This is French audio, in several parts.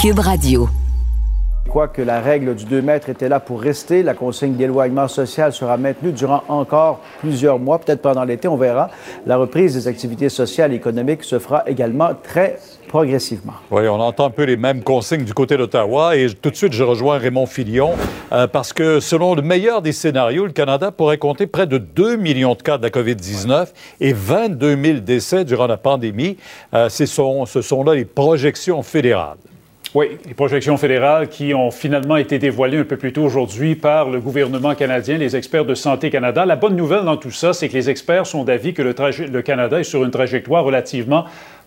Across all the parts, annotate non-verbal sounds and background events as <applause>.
Cube Radio. Quoique la règle du 2 mètres était là pour rester, la consigne d'éloignement social sera maintenue durant encore plusieurs mois, peut-être pendant l'été, on verra. La reprise des activités sociales et économiques se fera également très progressivement. Oui, on entend un peu les mêmes consignes du côté d'Ottawa et tout de suite, je rejoins Raymond Filion euh, parce que selon le meilleur des scénarios, le Canada pourrait compter près de 2 millions de cas de la COVID-19 et 22 000 décès durant la pandémie. Euh, ce sont, ce sont là les projections fédérales. Oui, les projections fédérales qui ont finalement été dévoilées un peu plus tôt aujourd'hui par le gouvernement canadien, les experts de Santé Canada. La bonne nouvelle dans tout ça, c'est que les experts sont d'avis que le, le, Canada est sur une trajectoire relativement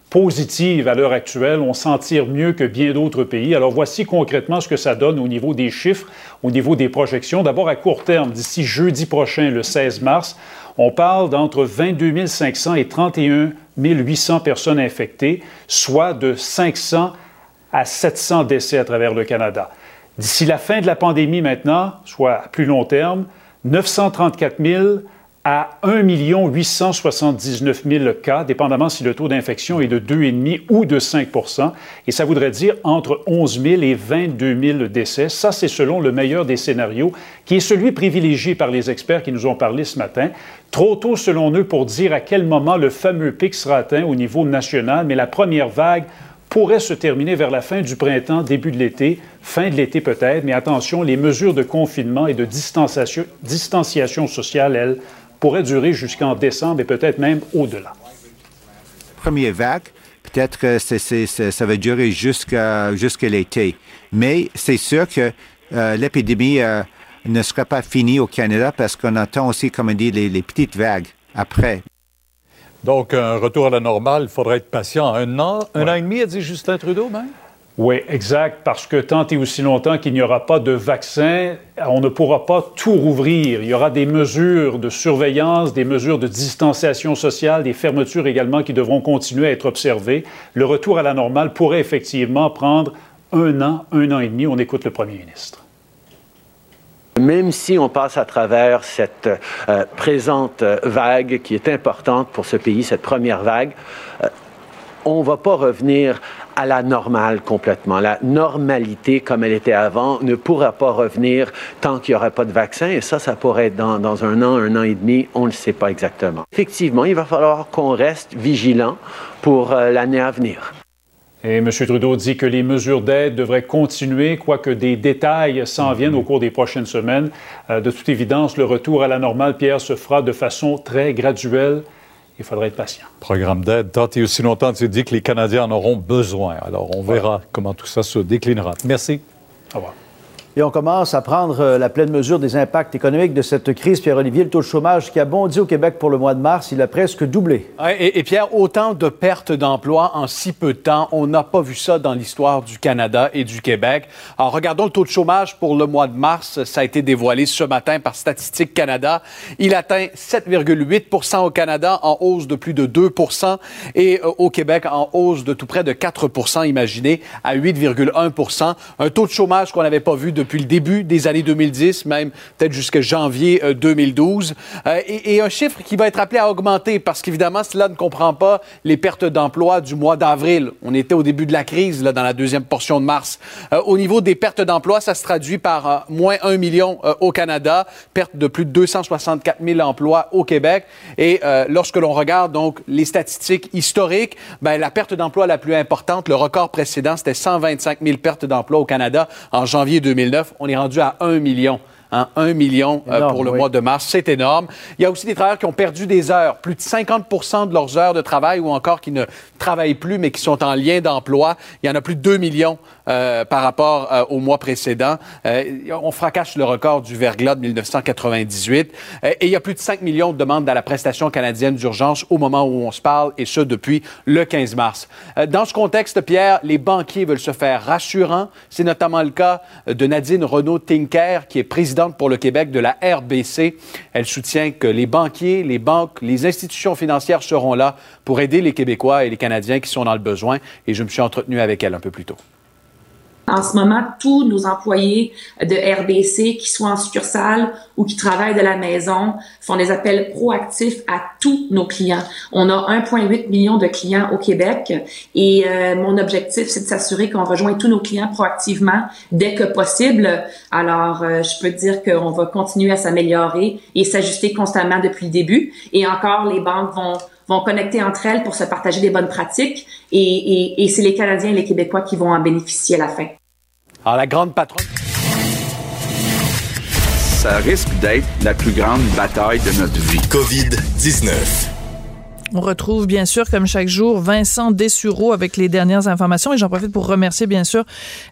positive à l'heure actuelle. On s'en tire mieux que bien d'autres pays. Alors voici concrètement ce que ça donne au niveau des chiffres, au niveau des projections. D'abord à court terme, d'ici jeudi prochain, le 16 mars, on parle d'entre 22 500 et 31 800 personnes infectées, soit de 500 à 700 décès à travers le Canada. D'ici la fin de la pandémie maintenant, soit à plus long terme, 934 000 à 1 879 000 cas, dépendamment si le taux d'infection est de 2,5 ou de 5% Et ça voudrait dire entre 11 000 et 22 000 décès. Ça, c'est selon le meilleur des scénarios, qui est celui privilégié par les experts qui nous ont parlé ce matin. Trop tôt, selon eux, pour dire à quel moment le fameux pic sera atteint au niveau national, mais la première vague pourrait se terminer vers la fin du printemps, début de l'été, fin de l'été peut-être, mais attention, les mesures de confinement et de distanciation, sociale, elles, pourraient durer jusqu'en décembre et peut-être même au-delà. Première vague, peut-être que ça va durer jusqu'à l'été. Mais c'est sûr que euh, l'épidémie euh, ne sera pas finie au Canada parce qu'on attend aussi, comme on dit, les petites vagues après. Donc, un retour à la normale, il faudrait être patient. Un an, un an et demi, a dit Justin Trudeau, même? Oui, exact, parce que tant et aussi longtemps qu'il n'y aura pas de vaccin, on ne pourra pas tout rouvrir. Il y aura des mesures de surveillance, des mesures de distanciation sociale, des fermetures également qui devront continuer à être observées. Le retour à la normale pourrait effectivement prendre un an, un an et demi. On écoute le premier ministre. Même si on passe à travers cette euh, présente euh, vague qui est importante pour ce pays, cette première vague, euh, on ne va pas revenir à la normale complètement. La normalité comme elle était avant ne pourra pas revenir tant qu'il n'y aura pas de vaccin. Et ça, ça pourrait être dans, un an, un an et demi. On ne le sait pas exactement. Effectivement, il va falloir qu'on reste vigilant pour l'année à venir. Et M. Trudeau dit que les mesures d'aide devraient continuer, quoique des détails s'en viennent au cours des prochaines semaines. Euh, de toute évidence, le retour à la normale, Pierre, se fera de façon très graduelle. Il faudra être patient. Programme d'aide, tant et aussi longtemps tu dis que les Canadiens en auront besoin. Alors, on verra comment tout ça se déclinera. Merci. Au revoir. Et on commence à prendre euh, la pleine mesure des impacts économiques de cette crise. Pierre-Olivier, le taux de chômage qui a bondi au Québec pour le mois de mars, il a presque doublé. Et, Pierre, autant de pertes d'emplois en si peu de temps, on n'a pas vu ça dans l'histoire du Canada et du Québec. Alors, regardons le taux de chômage pour le mois de mars. Ça a été dévoilé ce matin par Statistique Canada. Il atteint 7,8% au Canada, en hausse de plus de 2% et euh, au Québec, en hausse de tout près de 4% imaginez, à 8,1 Un taux de chômage qu'on n'avait pas vu de depuis le début des années 2010, même peut-être jusqu'à janvier 2012. Euh, euh, et, un chiffre qui va être appelé à augmenter parce qu'évidemment, cela ne comprend pas les pertes d'emploi du mois d'avril. On était au début de la crise, là, dans la deuxième portion de mars. Euh, au niveau des pertes d'emploi, ça se traduit par moins 1 million au Canada, perte de plus de 264 000 emplois au Québec. Et lorsque l'on regarde donc les statistiques historiques, ben, la perte d'emploi la plus importante, le record précédent, c'était 125 000 pertes d'emploi au Canada en janvier 2009 on est rendu à 1 million. 1 hein, million euh, pour le mois de mars. C'est énorme. Il y a aussi des travailleurs qui ont perdu des heures, plus de 50 de leurs heures de travail ou encore qui ne travaillent plus mais qui sont en lien d'emploi. Il y en a plus de 2 millions euh, par rapport euh, au mois précédent. Euh, on fracasse le record du verglas de 1998. et il y a plus de 5 millions de demandes à la prestation canadienne d'urgence au moment où on se parle, et ce depuis le 15 mars. dans ce contexte, Pierre, les banquiers veulent se faire rassurants. C'est notamment le cas de Nadine Renaud-Tinker, qui est présidente pour le Québec de la RBC. Elle soutient que les banquiers, les banques, les institutions financières seront là pour aider les Québécois et les Canadiens qui sont dans le besoin. Et je me suis entretenu avec elle un peu plus tôt. En ce moment, tous nos employés de RBC, qui soient en succursale ou qui travaillent de la maison, font des appels proactifs à tous nos clients. On a 1,8 million de clients au Québec et euh, mon objectif, c'est de s'assurer qu'on rejoint tous nos clients proactivement dès que possible. Alors, euh, je peux dire qu'on va continuer à s'améliorer et s'ajuster constamment depuis le début. Et encore, les banques vont vont connecter entre elles pour se partager des bonnes pratiques et, et, et c'est les Canadiens et les Québécois qui vont en bénéficier à la fin. Alors, la grande patronne. Ça risque d'être la plus grande bataille de notre vie. COVID-19. On retrouve bien sûr, comme chaque jour, Vincent Dessureau avec les dernières informations. Et j'en profite pour remercier bien sûr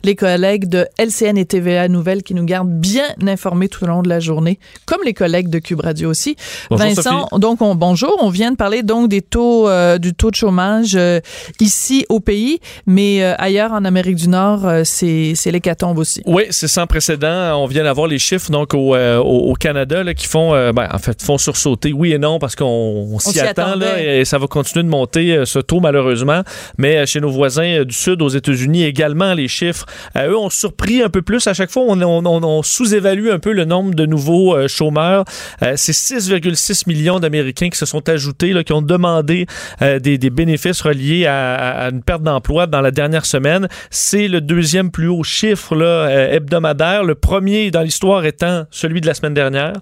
les collègues de LCN et TVA Nouvelles qui nous gardent bien informés tout au long de la journée, comme les collègues de Cube Radio aussi. Bonjour, Vincent, Sophie. donc on, bonjour. On vient de parler donc des taux euh, du taux de chômage euh, ici au pays, mais euh, ailleurs en Amérique du Nord, c'est l'hécatombe aussi. Oui, c'est sans précédent. On vient d'avoir les chiffres donc au, Canada là, qui font, ben, en fait, font sursauter. Oui et non parce qu'on on s'y attend là, et ça va continuer de monter euh, ce taux malheureusement. Mais euh, chez nos voisins euh, du sud, aux États-Unis également, les chiffres euh, eux ont surpris un peu plus. À chaque fois, on, sous-évalue un peu le nombre de nouveaux euh, chômeurs. Euh, c'est 6,6 millions d'Américains qui se sont ajoutés, qui ont demandé euh, des, bénéfices reliés à, une perte d'emploi dans la dernière semaine. C'est le deuxième plus haut chiffre euh, hebdomadaire. Le premier dans l'histoire étant celui de la semaine dernière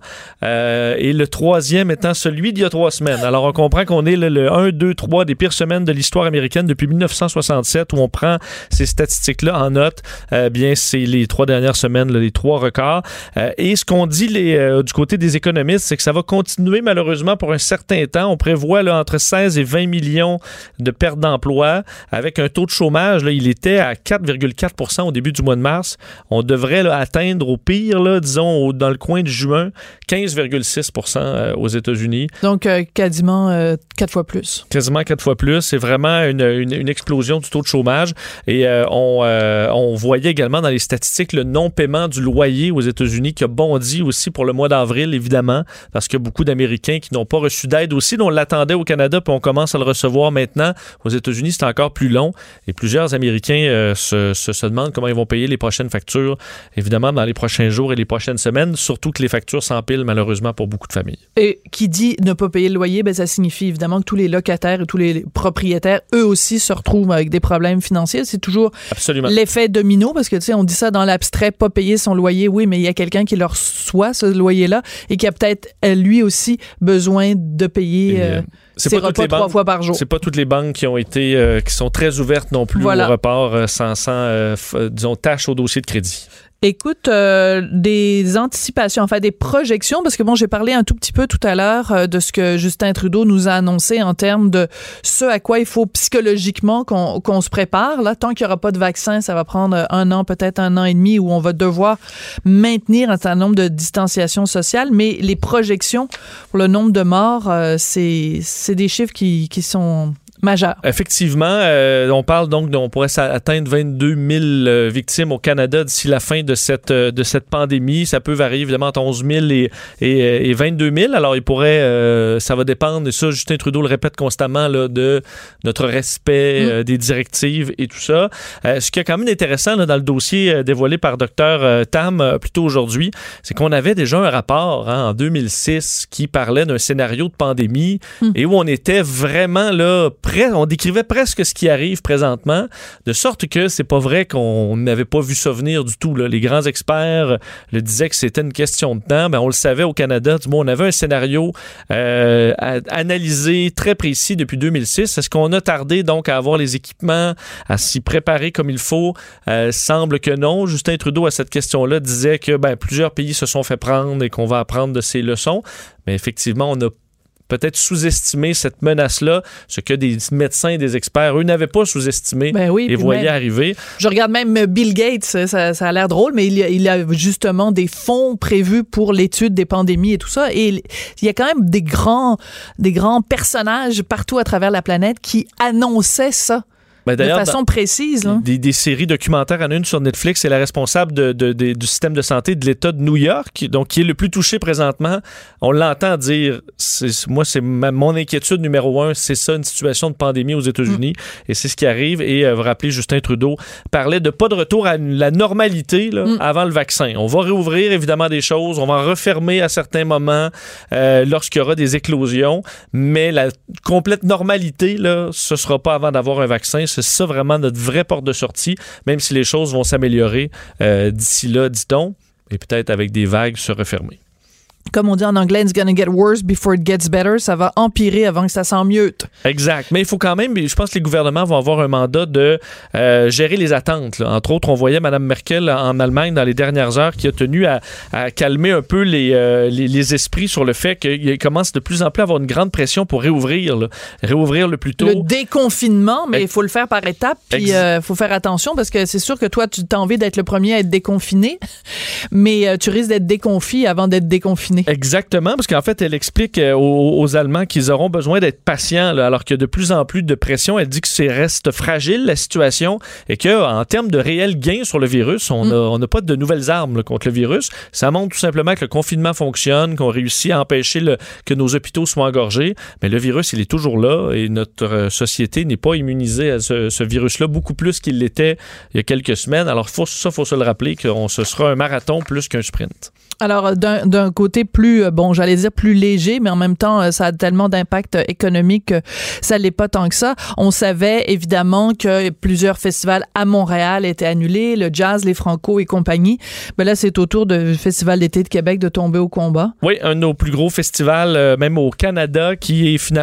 euh, et le troisième étant celui d'il y a trois semaines. Alors on comprend qu'on est le, le 1, 2, 3 des pires semaines de l'histoire américaine depuis 1967 où on prend ces statistiques-là en note. Euh, bien, c'est les trois dernières semaines, les trois records. Euh, et ce qu'on dit les, euh, du côté des économistes, c'est que ça va continuer malheureusement pour un certain temps. On prévoit là, entre 16 et 20 millions de pertes d'emploi avec un taux de chômage. Là, il était à 4,4% au début du mois de mars. On devrait atteindre au pire, là, disons, dans le coin de juin, 15,6% euh, aux États-Unis. Donc quasiment quatre fois plus. Quasiment quatre fois plus. C'est vraiment une, une- une explosion du taux de chômage. Et euh, on, euh, on voyait également dans les statistiques le non-paiement du loyer aux États-Unis qui a bondi aussi pour le mois d'avril, évidemment, parce qu'il y a beaucoup d'Américains qui n'ont pas reçu d'aide aussi. On l'attendait au Canada, puis on commence à le recevoir maintenant. Aux États-Unis, c'est encore plus long. Et plusieurs Américains euh, se, se, se demandent comment ils vont payer les prochaines factures, évidemment, dans les prochains jours et les prochaines semaines, surtout que les factures s'empilent malheureusement pour beaucoup de familles. Et qui dit ne pas payer le loyer, ben ça signifie évidemment que tous les locataires et tous les propriétaires, eux aussi, se retrouvent avec des problèmes financiers. C'est toujours l'effet domino, parce que tu sais, on dit ça dans l'abstrait, pas payer son loyer, oui, mais il y a quelqu'un qui leur reçoit ce loyer-là et qui a peut-être euh, lui aussi besoin de payer euh, euh, c'est pas repas trois banques- fois par jour. C'est pas toutes les banques qui ont été euh, qui sont très ouvertes non plus Voilà. au report euh, sans, sans disons tâche au dossier de crédit. Écoute, euh, des anticipations, enfin des projections, parce que bon, j'ai parlé un tout petit peu tout à l'heure euh, de ce que Justin Trudeau nous a annoncé en termes de ce à quoi il faut psychologiquement qu'on se prépare. Là, tant qu'il n'y aura pas de vaccin, ça va prendre un an, peut-être un an et demi, où on va devoir maintenir un certain nombre de distanciations sociales. Mais les projections pour le nombre de morts, euh, c'est c'est des chiffres qui, qui sont majeurs. Effectivement, euh, on parle donc on pourrait atteindre 22 000 euh, victimes au Canada d'ici la fin de cette euh, de cette pandémie. Ça peut varier évidemment entre 11 000 et, et, euh, et 22 000. Alors il pourrait, ça va dépendre. Et ça, Justin Trudeau le répète constamment là, de notre respect Mm. des directives et tout ça. Ce qui est quand même intéressant là, dans le dossier dévoilé par Dr Tam plus tôt aujourd'hui, c'est qu'on avait déjà un rapport hein, en 2006 qui parlait d'un scénario de pandémie Mm. et où on était vraiment là on décrivait presque ce qui arrive présentement, de sorte que c'est pas vrai qu'on n'avait pas vu ça venir du tout. Les grands experts euh, le disaient que c'était une question de temps. Ben, on le savait au Canada. Du moins, on avait un scénario euh, analysé très précis depuis 2006. Est-ce qu'on a tardé donc à avoir les équipements, à s'y préparer comme il faut? Euh, semble que non. Justin Trudeau, à cette question-là, disait que ben, plusieurs pays se sont fait prendre et qu'on va apprendre de ces leçons. Mais effectivement, on a peut-être sous-estimé cette menace-là, ce que des médecins et des experts, eux, n'avaient pas sous-estimé Ben oui, et voyaient même- arriver. Je regarde même Bill Gates, ça, ça a l'air drôle, mais il y, a, il y a justement des fonds prévus pour l'étude des pandémies et tout ça. Et il il y a quand même des grands, des grands personnages partout à travers la planète qui annonçaient ça. Ben, de façon précise. là. des, des séries documentaires en une sur Netflix. C'est la responsable de- de- de- du système de santé de l'État de New York, donc qui est le plus touché présentement. On l'entend dire, moi, c'est mon inquiétude numéro un, c'est ça, une situation de pandémie aux États-Unis, et c'est ce qui arrive. Et euh, vous rappelez, Justin Trudeau parlait de pas de retour à la normalité là, avant le vaccin. On va réouvrir évidemment des choses, on va refermer à certains moments euh, lorsqu'il y aura des éclosions, mais la complète normalité, là, ce sera pas avant d'avoir un vaccin. C'est ça vraiment notre vraie porte de sortie, même si les choses vont s'améliorer euh, d'ici là, dit-on, et peut-être avec des vagues se refermer. Comme on dit en anglais, it's gonna get worse before it gets better. Ça va empirer avant que ça s'en mieux. Exact. Mais il faut quand même, je pense que les gouvernements vont avoir un mandat de euh, gérer les attentes. là. Entre autres, on voyait Mme Merkel en Allemagne dans les dernières heures qui a tenu à, à calmer un peu les, euh, les, les esprits sur le fait qu'il commence de plus en plus à avoir une grande pression pour réouvrir. là. Réouvrir le plus tôt. Le déconfinement, mais il faut le faire par étapes, puis il Ex- faut faire attention parce que c'est sûr que toi, tu as envie d'être le premier à être déconfiné, <laughs> mais euh, tu risques d'être déconfit avant d'être déconfiné. Exactement, parce qu'en fait, elle explique euh, aux, aux Allemands qu'ils auront besoin d'être patients, là, alors qu'il y a de plus en plus de pression. Elle dit que c'est reste fragile la situation et qu'en termes de réel gain sur le virus, on n'a n'a pas de nouvelles armes là, contre le virus. Ça montre tout simplement que le confinement fonctionne, qu'on réussit à empêcher le- que nos hôpitaux soient engorgés. Mais le virus, il est toujours là et notre euh, société n'est pas immunisée à ce, ce virus-là, beaucoup plus qu'il l'était il y a quelques semaines. Alors faut, ça, faut se le rappeler, que ce sera un marathon plus qu'un sprint. Alors, d'un d'un côté plus, euh, bon, j'allais dire plus léger, mais en même temps, euh, ça a tellement d'impact euh, économique que ça l'est pas tant que ça. On savait évidemment que plusieurs festivals à Montréal étaient annulés, le jazz, les Franco et compagnie. Mais là, c'est au tour du Festival d'été de Québec de tomber au combat. Oui, un de nos plus gros festivals, euh, même au Canada, qui est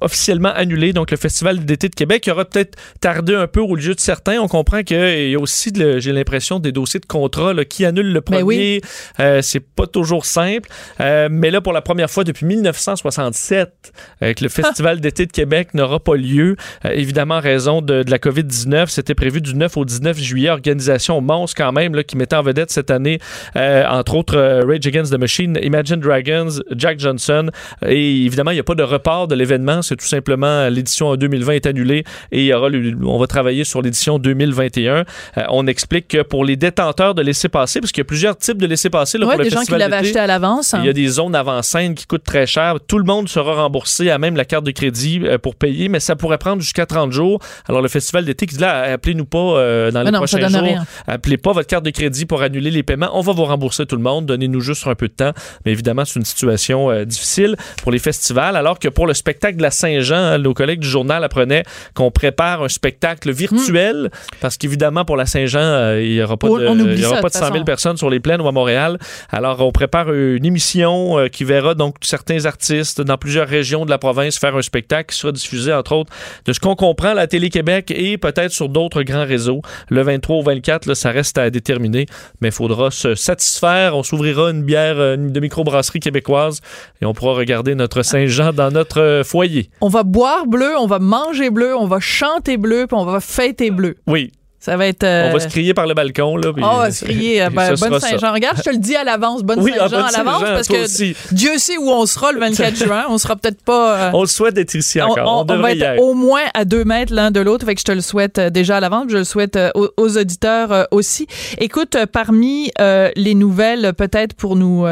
officiellement annulé. Donc, le Festival d'été de Québec aura peut-être tardé un peu au lieu de certains. On comprend qu'il y a aussi, j'ai l'impression, des dossiers de contrat là, qui annulent le Ben premier. oui. Euh, c'est pas toujours simple. Euh, mais là, pour la première fois depuis 1967, euh, que le Festival d'été de Québec n'aura pas lieu, euh, évidemment en raison de, de la COVID-19. C'était prévu du 9 au 19 juillet. Organisation monstre quand même, là, qui mettait en vedette cette année, euh, entre autres, euh, Rage Against the Machine, Imagine Dragons, Jack Johnson. Et évidemment, il n'y a pas de report de l'événement. C'est tout simplement l'édition en 2020 est annulée et il y aura, le- on va travailler sur l'édition 2021. Euh, on explique que pour les détenteurs de laissez-passer, parce qu'il y a plusieurs types de laissez-passer Ouais, pour le des gens qui l'avaient acheté à l'avance. Hein? Il y a des zones avant-scène qui coûtent très cher. Tout le monde sera remboursé à même la carte de crédit euh, pour payer, mais ça pourrait prendre jusqu'à 30 jours. Alors, le festival d'été qui dit là, appelez-nous pas euh, dans Mais les non, prochains jours. rien. Appelez pas votre carte de crédit pour annuler les paiements. On va vous rembourser tout le monde. Donnez-nous juste un peu de temps. Mais évidemment, c'est une situation euh, difficile pour les festivals. Alors que pour le spectacle de la Saint-Jean, hein, nos collègues du journal apprenaient qu'on prépare un spectacle virtuel parce qu'évidemment, pour la Saint-Jean, euh, il n'y aura pas On- de, on y aura ça, pas de de 100 000 façon. personnes sur les plaines ou à Montréal. Alors, on prépare une émission euh, qui verra donc certains artistes dans plusieurs régions de la province faire un spectacle qui sera diffusé, entre autres, de ce qu'on comprend à la Télé-Québec et peut-être sur d'autres grands réseaux. Le 23 au 24, là, ça reste à déterminer, mais il faudra se satisfaire. On s'ouvrira une bière euh, de microbrasserie québécoise et on pourra regarder notre Saint-Jean dans notre euh, foyer. On va boire bleu, on va manger bleu, on va chanter bleu, puis on va fêter bleu. Oui. Ça va être. euh, On va se crier par le balcon. Là, puis- Ah, on va se crier, <laughs> ben, bonne. Saint-Jean. Regarde, je te le dis à l'avance, bonne Oui, ah, Saint-Jean à l'avance, parce que aussi. Dieu sait où on sera le 24 <laughs> juin. On sera peut-être pas. euh, On le souhaite d'être ici encore. On, on, on va devrait être être. au moins à deux mètres l'un de l'autre. Fait que je te le souhaite euh, déjà à l'avance. Je le souhaite aux, aux auditeurs aussi. Écoute, parmi euh, les nouvelles, peut-être pour nous,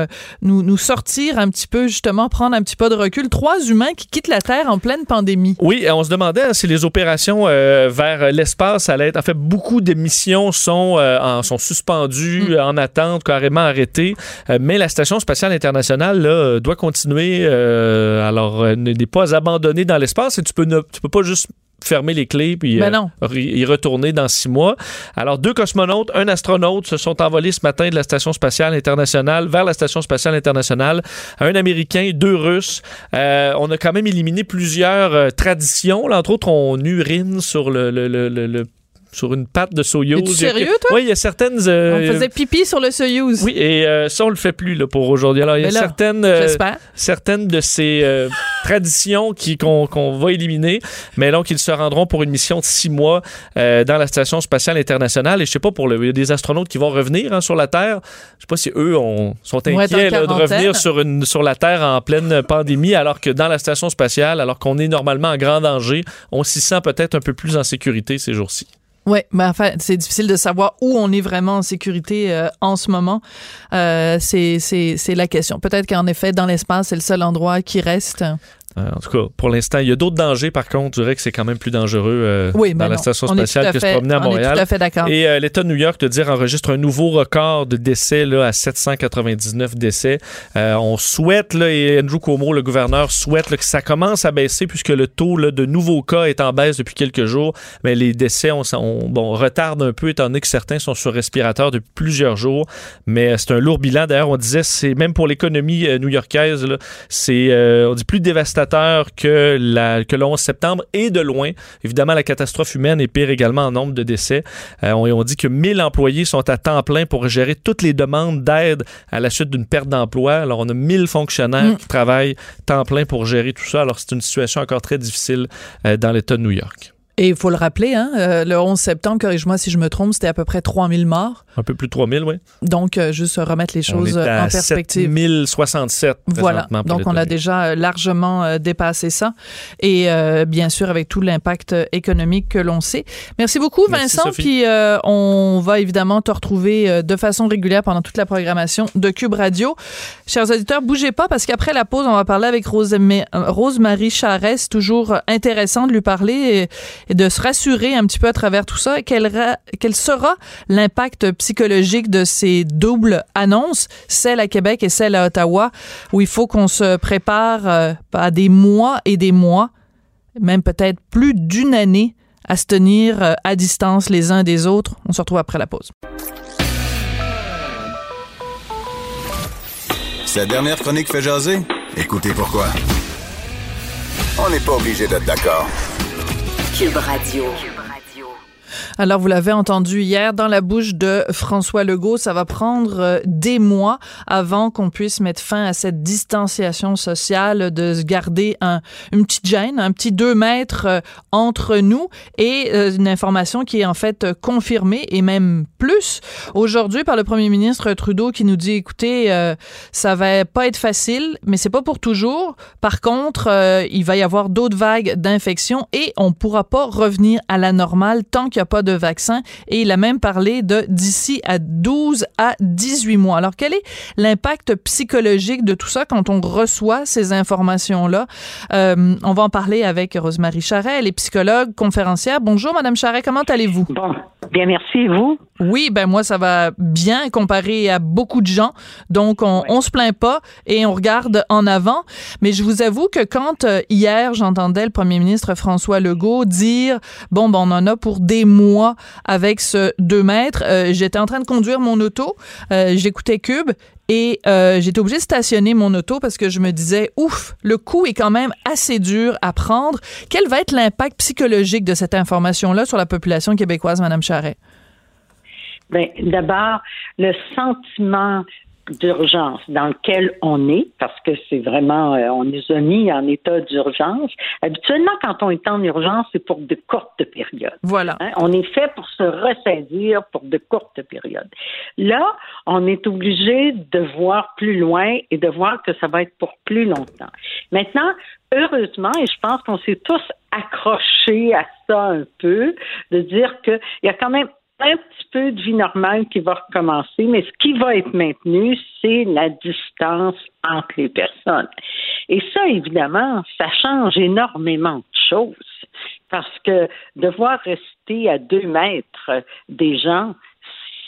nous nous sortir un petit peu, justement, prendre un petit peu de recul, trois humains qui quittent la Terre en pleine pandémie. Oui, on se demandait hein, si les opérations vers l'espace allaient être. En fait, beaucoup de missions sont, euh, en- sont suspendues, euh, en attente, carrément arrêtées. Euh, mais la Station spatiale internationale là, euh, doit continuer. alors, n'est pas abandonnée dans l'espace et tu peux, ne, tu peux pas juste fermer les clés puis Ben non. y retourner dans six mois. Alors, deux cosmonautes, un astronaute se sont envolés ce matin de la Station spatiale internationale vers la Station spatiale internationale. Un Américain, deux Russes. Euh, on a quand même éliminé plusieurs euh, traditions. Là, entre autres, on urine sur le, le- le- le- le- sur une patte de Soyuz. Es-tu sérieux, toi? Oui, il y a certaines. On faisait pipi sur le Soyuz. Oui, et euh, ça, on le fait plus là, pour aujourd'hui. Alors, il y a là, certaines, euh, j'espère. certaines de ces euh, <laughs> traditions qu'on qu'on va éliminer, mais donc ils se rendront pour une mission de six mois euh, dans la Station spatiale internationale. Et je sais pas, pour le, il y a des astronautes qui vont revenir hein, sur la Terre. Je sais pas si eux on, sont inquiets là, de revenir sur, une, sur la Terre en pleine pandémie, alors que dans la Station spatiale, alors qu'on est normalement en grand danger, on s'y sent peut-être un peu plus en sécurité ces jours-ci. Oui, mais enfin, c'est difficile de savoir où on est vraiment en sécurité euh, en ce moment. Euh, c'est la question. Peut-être qu'en effet, dans l'espace, c'est le seul endroit qui reste. Euh, en tout cas, pour l'instant, il y a d'autres dangers. Par contre, je dirais que c'est quand même plus dangereux euh, Oui, dans la station spatiale que se fait- promener à on est Montréal. tout à fait d'accord. Et euh, l'État de New York, te dire, enregistre un nouveau record de décès là, à 799 décès. On souhaite, là, et Andrew Cuomo, le gouverneur, souhaite là, que ça commence à baisser puisque le taux là, de nouveaux cas est en baisse depuis quelques jours. Mais les décès, on, bon, retardent un peu étant donné que certains sont sur respirateur depuis plusieurs jours. Mais c'est un lourd bilan. D'ailleurs, on disait, c'est même pour l'économie new-yorkaise, c'est, on dit, plus dévastateur que, la, que le 11 septembre et de loin. Évidemment, la catastrophe humaine est pire également en nombre de décès. Euh, on, on dit que 1000 employés sont à temps plein pour gérer toutes les demandes d'aide à la suite d'une perte d'emploi. Alors, on a 1000 fonctionnaires Mm. qui travaillent temps plein pour gérer tout ça. Alors, c'est une situation encore très difficile euh, dans l'État de New York. Et il faut le rappeler, hein, euh, le 11 septembre, corrige-moi si je me trompe, c'était à peu près 3000 morts. Un peu plus de 3000, oui. Donc, euh, juste remettre les choses on est euh, à en perspective. 7067 Voilà. Donc, on a déjà euh, largement dépassé ça. Et euh, bien sûr, avec tout l'impact économique que l'on sait. Merci beaucoup, Merci, Vincent. Sophie. Puis, euh, on va évidemment te retrouver de façon régulière pendant toute la programmation de Cube Radio. Chers auditeurs, bougez pas parce qu'après la pause, on va parler avec Rose Rose-Marie Charest. C'est toujours intéressant de lui parler et, et de se rassurer un petit peu à travers tout ça. Quel, quel sera l'impact psychologique de ces doubles annonces, celle à Québec et celle à Ottawa, où il faut qu'on se prépare euh, à des mois et des mois, même peut-être plus d'une année, à se tenir euh, à distance les uns des autres. On se retrouve après la pause. Sa dernière chronique fait jaser? Écoutez pourquoi. On n'est pas obligé d'être d'accord. Cube Radio. Alors, vous l'avez entendu hier dans la bouche de François Legault, ça va prendre euh, des mois avant qu'on puisse mettre fin à cette distanciation sociale, de se garder un, une petite gêne, un petit deux mètres euh, entre nous et euh, une information qui est en fait confirmée et même plus aujourd'hui par le premier ministre Trudeau qui nous dit, écoutez, euh, ça va pas être facile, mais c'est pas pour toujours. Par contre, il va y avoir d'autres vagues d'infection et on pourra pas revenir à la normale tant qu'il n'y a pas de vaccin. Et il a même parlé de d'ici à 12 à 18 mois. Alors, quel est l'impact psychologique de tout ça quand on reçoit ces informations-là? Euh, on va en parler avec Rosemary Charret, elle est psychologue, conférencière. Bonjour, Madame Charret, comment allez-vous? Bon, bien merci, vous? Oui, ben moi, ça va bien comparé à beaucoup de gens. Donc, on, on se plaint pas et on regarde en avant. Mais je vous avoue que quand euh, hier, j'entendais le premier ministre François Legault dire, bon, ben, on en a pour des mois avec ce 2 mètres, euh, j'étais en train de conduire mon auto, euh, j'écoutais Cube et euh, j'étais obligée de stationner mon auto parce que je me disais, ouf, le coup est quand même assez dur à prendre. Quel va être l'impact psychologique de cette information-là sur la population québécoise, Madame Charret? Ben, d'abord, le sentiment d'urgence dans lequel on est, parce que c'est vraiment, euh, on nous a mis en état d'urgence. Habituellement, quand on est en urgence, c'est pour de courtes périodes. Voilà. Hein, On est fait pour se ressaisir pour de courtes périodes. Là, on est obligé de voir plus loin et de voir que ça va être pour plus longtemps. Maintenant, heureusement, et je pense qu'on s'est tous accrochés à ça un peu, de dire qu'il y a quand même un petit peu de vie normale qui va recommencer, mais ce qui va être maintenu, c'est la distance entre les personnes. Et ça, évidemment, ça change énormément de choses parce que devoir rester à deux mètres des gens,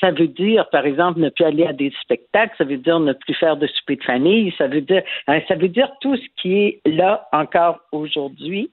ça veut dire, par exemple, ne plus aller à des spectacles, ça veut dire ne plus faire de souper de famille, ça veut dire, hein, ça veut dire tout ce qui est là encore aujourd'hui.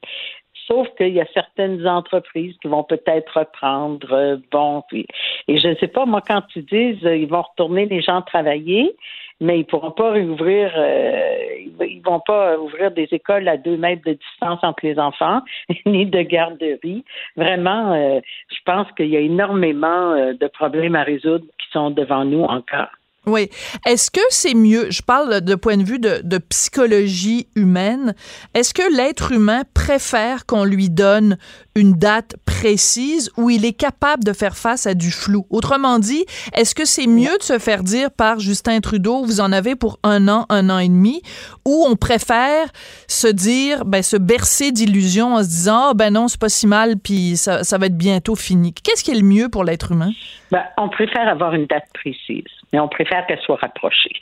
Sauf qu'il y a certaines entreprises qui vont peut-être reprendre, euh, bon, puis, et je ne sais pas, moi, quand ils disent euh, ils vont retourner les gens travailler, mais ils pourront pas réouvrir, euh, ils vont pas ouvrir des écoles à deux mètres de distance entre les enfants, <laughs> ni de garderie. Vraiment, euh, je pense qu'il y a énormément euh, de problèmes à résoudre qui sont devant nous encore. Oui. Est-ce que c'est mieux, je parle de point de vue de, psychologie humaine, est-ce que l'être humain préfère qu'on lui donne une date précise où il est capable de faire face à du flou? Autrement dit, est-ce que c'est mieux de se faire dire par Justin Trudeau, vous en avez pour un an, un an et demi, ou on préfère se dire, ben, se bercer d'illusions en se disant, oh, ben non, c'est pas si mal, puis ça, ça va être bientôt fini? Qu'est-ce qui est le mieux pour l'être humain? Ben, on préfère avoir une date précise, mais on préfère qu'elle soit rapprochée. <laughs>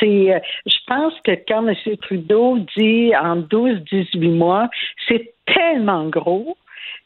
c'est, euh, je pense que quand M. Trudeau dit en 12-18 mois, c'est tellement gros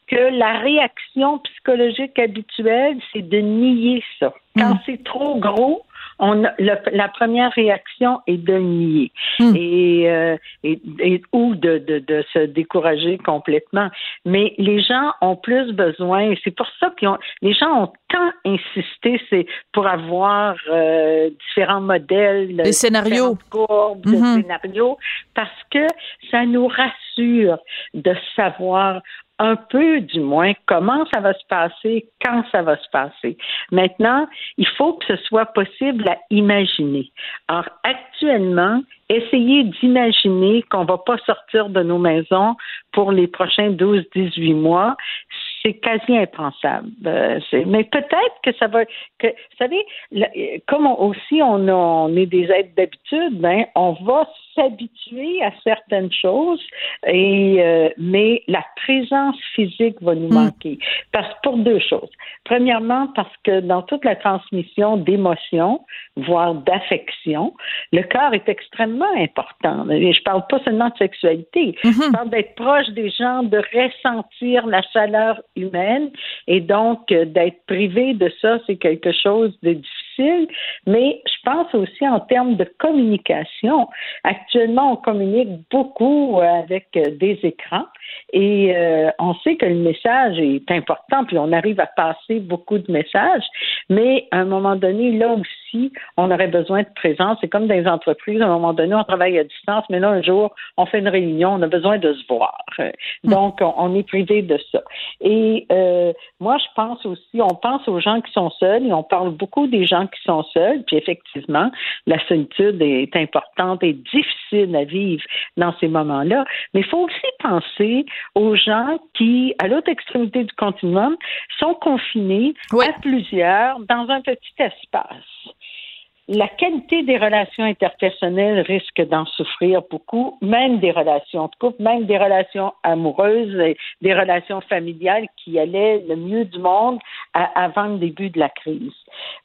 que la réaction psychologique habituelle, c'est de nier ça. Quand mm. c'est trop gros, on la première réaction est de nier hmm. euh, et, et, ou de, de, de, se décourager complètement. Mais les gens ont plus besoin, c'est pour ça que les gens ont tant insisté, c'est pour avoir euh, différents modèles, des scénarios, courbes, mm-hmm. scénarios, parce que ça nous rassure de savoir un peu du moins comment ça va se passer, quand ça va se passer. Maintenant, il faut que ce soit possible à imaginer. Alors, actuellement, essayer d'imaginer qu'on va pas sortir de nos maisons pour les prochains 12-18 mois, c'est quasi impensable. Euh, mais peut-être que ça va. Que, vous savez, comme aussi on, on est des êtres d'habitude, ben, on va s'habituer à certaines choses, et, euh, mais la présence physique va nous hmm. manquer. Parce, pour deux choses. Premièrement, parce que dans toute la transmission d'émotions, voire d'affection, le corps est extrêmement important. Et je parle pas seulement de sexualité, je mm-hmm. parle d'être proche des gens, de ressentir la chaleur humaine et donc euh, d'être privé de ça, c'est quelque chose de difficile. Mais je pense aussi en termes de communication. Actuellement, on communique beaucoup avec euh, des écrans et euh, on sait que le message est important, puis on arrive à passer beaucoup de messages, mais à un moment donné, là aussi, on aurait besoin de présence. C'est comme dans les entreprises, à un moment donné, on travaille à distance, mais là, un jour, on fait une réunion, on a besoin de se voir. Hmm. Donc, on, est privé de ça. Et euh, moi, je pense aussi, on pense aux gens qui sont seuls, et on parle beaucoup des gens qui sont seuls, puis effectivement, la solitude est importante et difficile à vivre dans ces moments-là. Mais il faut aussi penser aux gens qui, à l'autre extrémité du continuum, sont confinés à plusieurs dans un petit espace la qualité des relations interpersonnelles risque d'en souffrir beaucoup, même des relations de couple, même des relations amoureuses, des relations familiales qui allaient le mieux du monde avant le début de la crise.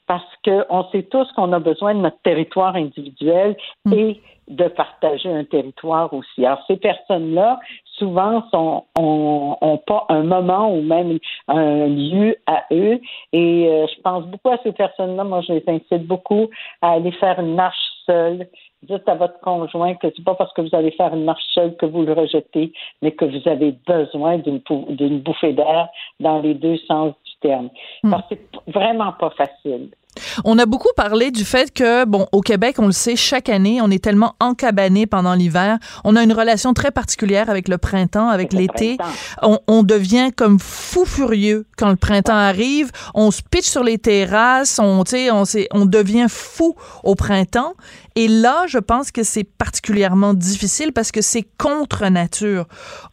Parce qu'on sait tous qu'on a besoin de notre territoire individuel mm. et de partager un territoire aussi. Alors, ces personnes-là, souvent, sont, ont, pas un moment ou même un lieu à eux. Et euh, je pense beaucoup à ces personnes-là. Moi, je les incite beaucoup à aller faire une marche seule. Dites à votre conjoint que c'est pas parce que vous allez faire une marche seule que vous le rejetez, mais que vous avez besoin d'une, d'une bouffée d'air dans les deux sens du terme. Hmm. Parce que c'est vraiment pas facile. On a beaucoup parlé du fait que, bon, au Québec, on le sait, chaque année, on est tellement encabané pendant l'hiver. On a une relation très particulière avec le printemps, avec l'été. On, devient comme fou furieux quand le printemps arrive. On se pitche sur les terrasses. On, on, on devient fou au printemps. Et là, je pense que c'est particulièrement difficile parce que c'est contre nature.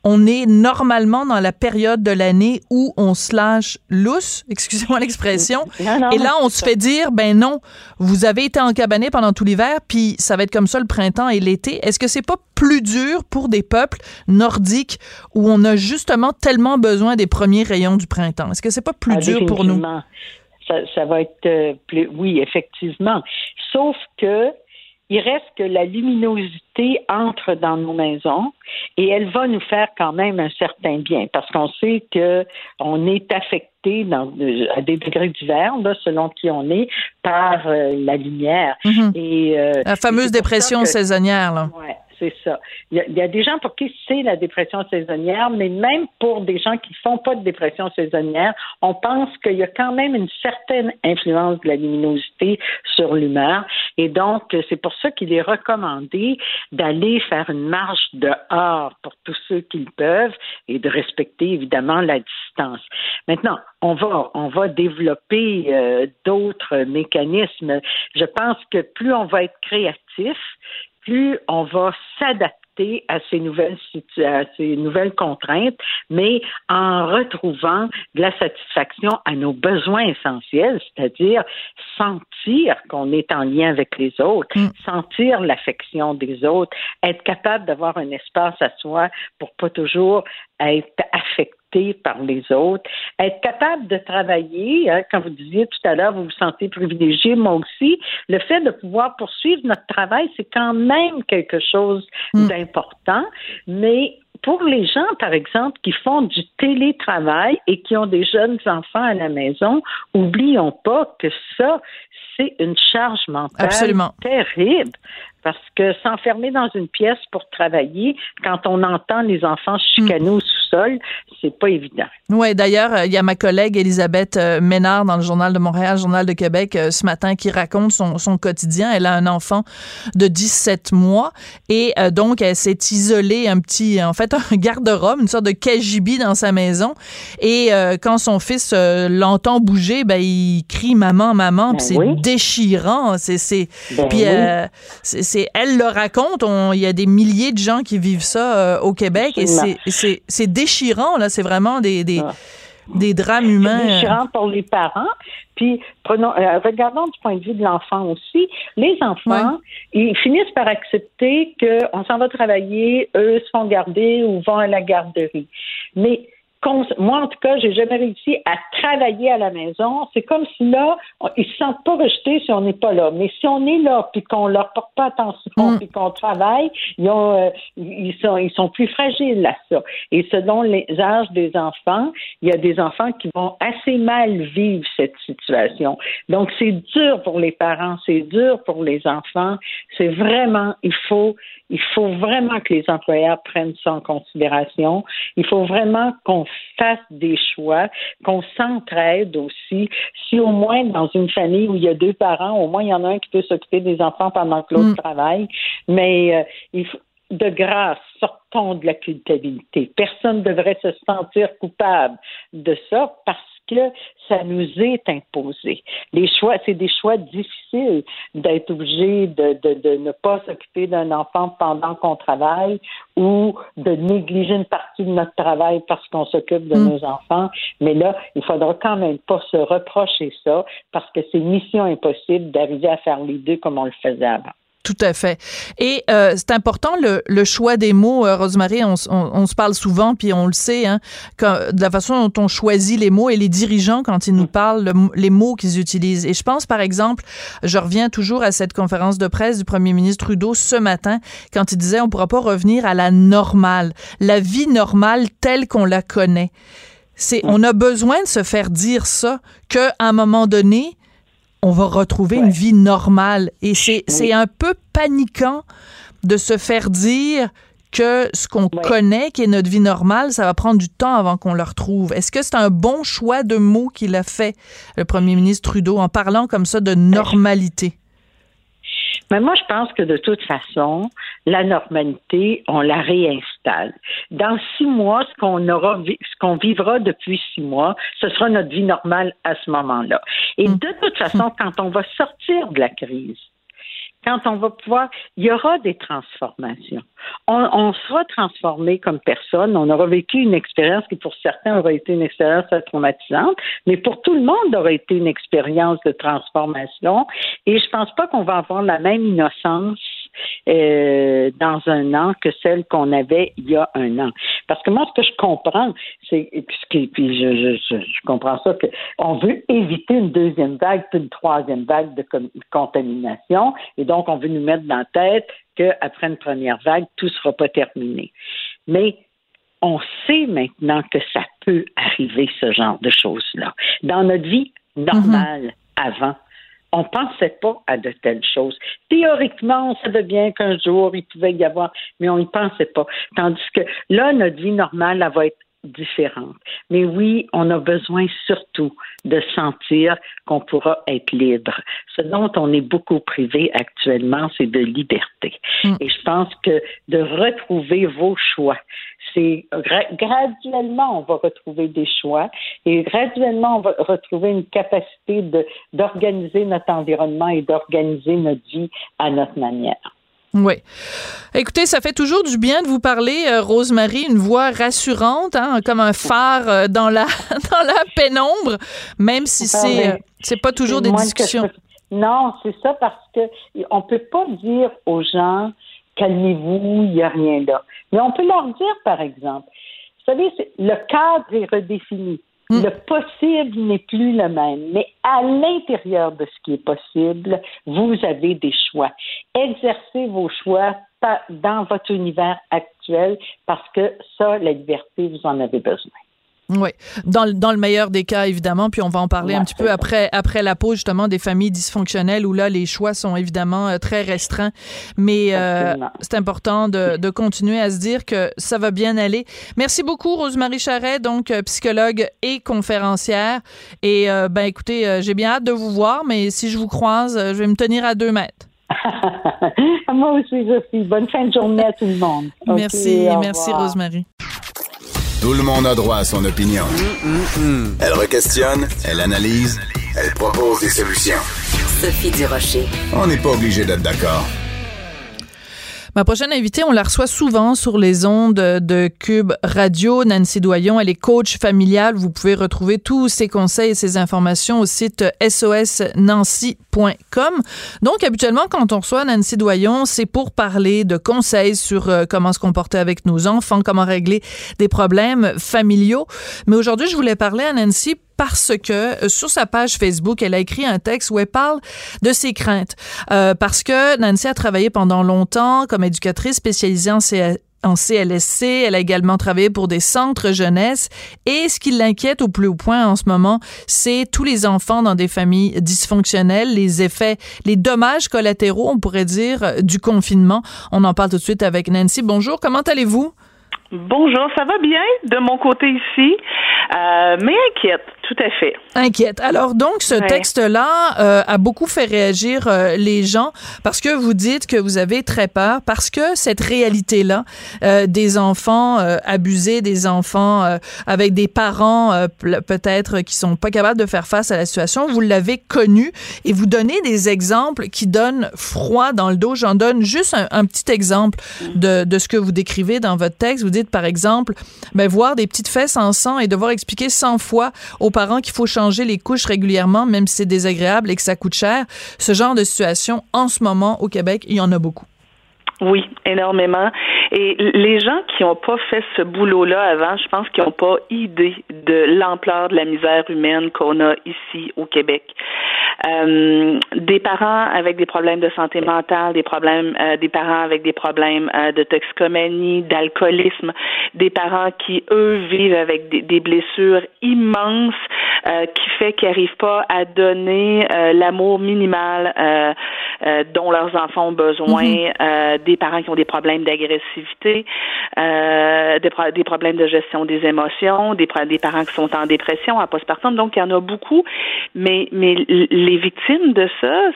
On est normalement dans la période de l'année où on se lâche lousse, <laughs> excusez-moi l'expression, et là, on se fait dire, ben non, vous avez été encabané pendant tout l'hiver, puis ça va être comme ça le printemps et l'été. Est-ce que c'est pas plus dur pour des peuples nordiques où on a justement tellement besoin des premiers rayons du printemps? Est-ce que c'est pas plus ah, dur pour nous? Ça, ça va être euh, plus, oui, effectivement. Sauf que il reste que la luminosité entre dans nos maisons et elle va nous faire quand même un certain bien parce qu'on sait que on est affecté dans, à des degrés divers, selon qui on est, par euh, la lumière. Mm-hmm. Et, euh, la fameuse dépression saisonnière. Là. c'est ça. Il y, a, il y, a, des gens pour qui c'est la dépression saisonnière, mais même pour des gens qui font pas de dépression saisonnière, on pense qu'il y a quand même une certaine influence de la luminosité sur l'humeur. Et donc, c'est pour ça qu'il est recommandé d'aller faire une marche dehors pour tous ceux qui le peuvent et de respecter évidemment la distance. Maintenant, on va, on va développer euh, d'autres mécanismes. Je pense que plus on va être créatif, plus on va s'adapter à ces nouvelles à ces nouvelles contraintes, mais en retrouvant de la satisfaction à nos besoins essentiels, c'est-à-dire sentir qu'on est en lien avec les autres, mm. sentir l'affection des autres, être capable d'avoir un espace à soi pour pas toujours être affecté par les autres, être capable de travailler, hein, quand vous disiez tout à l'heure, vous vous sentez privilégié, moi aussi, le fait de pouvoir poursuivre notre travail, c'est quand même quelque chose mm. d'important, mais pour les gens, par exemple, qui font du télétravail et qui ont des jeunes enfants à la maison, oublions pas que ça, c'est une charge mentale terrible. Parce que s'enfermer dans une pièce pour travailler, quand on entend les enfants chicaner au c'est pas évident. Oui, d'ailleurs, euh, il y a ma collègue Elisabeth euh, Ménard dans le Journal de Montréal, Journal de Québec, euh, ce matin, qui raconte son, son quotidien. Elle a un enfant de 17 mois et donc elle s'est isolée un petit, en fait, <laughs> un garde-robe, une sorte de KGB dans sa maison. Et quand son fils l'entend bouger, ben, il crie maman, maman, puis ben c'est déchirant. C'est, c'est, ben puis c'est c'est elle le raconte. Il y a des milliers de gens qui vivent ça au Québec et c'est déchirant là. C'est vraiment des des, ah. des drames humains. C'est déchirant pour les parents. Puis prenons, euh, regardons du point de vue de l'enfant aussi. Les enfants, ils finissent par accepter qu'on s'en va travailler, eux se font garder ou vont à la garderie. Mais moi, en tout cas, j'ai jamais réussi à travailler à la maison. C'est comme si là, ils se sentent pas rejetés si on n'est pas là. Mais si on est là, puis qu'on leur porte pas attention, mm. puis qu'on travaille, ils, ont, euh, ils, sont, ils sont plus fragiles à ça. Et selon les âges des enfants, il y a des enfants qui vont assez mal vivre cette situation. Donc, c'est dur pour les parents, c'est dur pour les enfants. C'est vraiment, il faut, il faut vraiment que les employeurs prennent ça en considération. Il faut vraiment qu'on fasse des choix, qu'on s'entraide aussi. Si au moins dans une famille où il y a deux parents, au moins il y en a un qui peut s'occuper des enfants pendant que l'autre mm. travaille. Mais euh, il faut, de grâce, sortons de la culpabilité. Personne ne devrait se sentir coupable de ça parce que ça nous est imposé. Les choix, c'est des choix difficiles d'être obligé de, de, de, ne pas s'occuper d'un enfant pendant qu'on travaille ou de négliger une partie de notre travail parce qu'on s'occupe de mm. nos enfants. Mais là, il faudra quand même pas se reprocher ça parce que c'est mission impossible d'arriver à faire les deux comme on le faisait avant. Tout à fait. Et euh, c'est important le, le, choix des mots, euh, Rosemary. On, on, se parle souvent, puis on le sait, hein, de la façon dont on choisit les mots et les dirigeants quand ils nous parlent, les mots qu'ils utilisent. Et je pense, par exemple, je reviens toujours à cette conférence de presse du premier ministre Trudeau ce matin, quand il disait on pourra pas revenir à la normale, la vie normale telle qu'on la connaît. C'est, on a besoin de se faire dire ça, qu'à un moment donné, on va retrouver une vie normale. Et c'est un peu paniquant de se faire dire que ce qu'on connaît, qui est notre vie normale, ça va prendre du temps avant qu'on le retrouve. Est-ce que c'est un bon choix de mots qu'il a fait, le premier ministre Trudeau, en parlant comme ça de normalité? Mais moi, je pense que de toute façon, la normalité, on la réinstalle. Dans six mois, ce qu'on aura, ce qu'on vivra depuis six mois, ce sera notre vie normale à ce moment-là. Et mm. de toute façon, quand on va sortir de la crise, quand on va pouvoir, il y aura des transformations. On, sera transformé comme personne. On aura vécu une expérience qui, pour certains, aura été une expérience traumatisante, mais pour tout le monde, aura été une expérience de transformation. Et je pense pas qu'on va avoir la même innocence euh, dans un an que celle qu'on avait il y a un an. Parce que moi, ce que je comprends, c'est puis je, je, je, comprends ça qu'on veut éviter une deuxième vague, puis une troisième vague de contamination, et donc on veut nous mettre dans la tête qu'après une première vague, tout ne sera pas terminé. Mais on sait maintenant que ça peut arriver, ce genre de choses-là. Dans notre vie normale, mm-hmm. avant, on pensait pas à de telles choses. Théoriquement, on savait bien qu'un jour, il pouvait y avoir, mais on n'y pensait pas. Tandis que là, notre vie normale, elle va être différente. Mais oui, on a besoin surtout de sentir qu'on pourra être libre. Ce dont on est beaucoup privé actuellement, c'est de liberté. Mm. Et je pense que de retrouver vos choix, c'est graduellement on va retrouver des choix et graduellement on va retrouver une capacité d'organiser notre environnement et d'organiser notre vie à notre manière. Oui. Écoutez, ça fait toujours du bien de vous parler, euh, Rosemary, une voix rassurante, hein, comme un phare euh, dans la <laughs> dans la pénombre, même si c'est euh, c'est pas toujours des discussions. Non, c'est ça parce que on peut pas dire aux gens calmez-vous, il n'y a rien là. Mais on peut leur dire, par exemple, vous savez, le cadre est redéfini. Hmm. Le possible n'est plus le même, mais à l'intérieur de ce qui est possible, vous avez des choix. Exercez vos choix dans votre univers actuel parce que ça, la liberté, vous en avez besoin. Oui, dans, dans le meilleur des cas, évidemment, puis on va en parler un petit peu après, après la pause, justement, des familles dysfonctionnelles où là, les choix sont évidemment euh, très restreints. Mais euh, c'est important de, <laughs> de, continuer à se dire que ça va bien aller. Merci beaucoup, Rosemary Charret, donc euh, psychologue et conférencière. Et ben écoutez, j'ai bien hâte de vous voir, mais si je vous croise, je vais me tenir à deux mètres. <laughs> Moi aussi, Sophie. Bonne fin de journée à tout le monde. <laughs> Merci, merci, Rosemary. Tout le monde a droit à son opinion. Elle requestionne, elle analyse, elle propose des solutions. Sophie Durocher. On n'est pas obligé d'être d'accord. Ma prochaine invitée, on la reçoit souvent sur les ondes de Cube Radio. Nancy Doyon, elle est coach familiale. Vous pouvez retrouver tous ses conseils et ses informations au site sosnancy.com. Donc, habituellement, quand on reçoit Nancy Doyon, c'est pour parler de conseils sur euh, comment se comporter avec nos enfants, comment régler des problèmes familiaux. Mais aujourd'hui, je voulais parler à Nancy parce que euh, sur sa page Facebook, elle a écrit un texte où elle parle de ses craintes. Euh, parce que Nancy a travaillé pendant longtemps comme éducatrice spécialisée en CLSC. Elle a également travaillé pour des centres jeunesse. Et ce qui l'inquiète au plus haut point en ce moment, c'est tous les enfants dans des familles dysfonctionnelles, les effets, les dommages collatéraux, on pourrait dire, du confinement. On en parle tout de suite avec Nancy. Bonjour, comment allez-vous? Bonjour, ça va bien de mon côté ici, euh, mais inquiète, tout à fait. Inquiète. Alors donc, ce texte-là euh, a beaucoup fait réagir euh, les gens parce que vous dites que vous avez très peur, parce que cette réalité-là des enfants abusés, des enfants avec des parents peut-être qui sont pas capables de faire face à la situation, vous l'avez connue et vous donnez des exemples qui donnent froid dans le dos. J'en donne juste un, un petit exemple de, de, ce que vous décrivez dans votre texte. Vous dites par exemple, ben, voir des petites fesses en sang et devoir expliquer 100 fois aux parents qu'il faut changer les couches régulièrement, même si c'est désagréable et que ça coûte cher. Ce genre de situation, en ce moment, au Québec, il y en a beaucoup. Oui, énormément. Et les gens qui n'ont pas fait ce boulot-là avant, je pense qu'ils n'ont pas idée de l'ampleur de la misère humaine qu'on a ici au Québec. Euh, des parents avec des problèmes de santé mentale, des problèmes, euh, des parents avec des problèmes euh, de toxicomanie, d'alcoolisme, des parents qui eux vivent avec des, des blessures immenses qui fait qu'ils n'arrivent pas à donner l'amour minimal dont leurs enfants ont besoin. Mm-hmm des parents qui ont des problèmes d'agressivité, euh, des, problèmes de gestion des émotions, des, parents qui sont en dépression, à postpartum. Donc, il y en a beaucoup. Mais, mais les victimes de ça,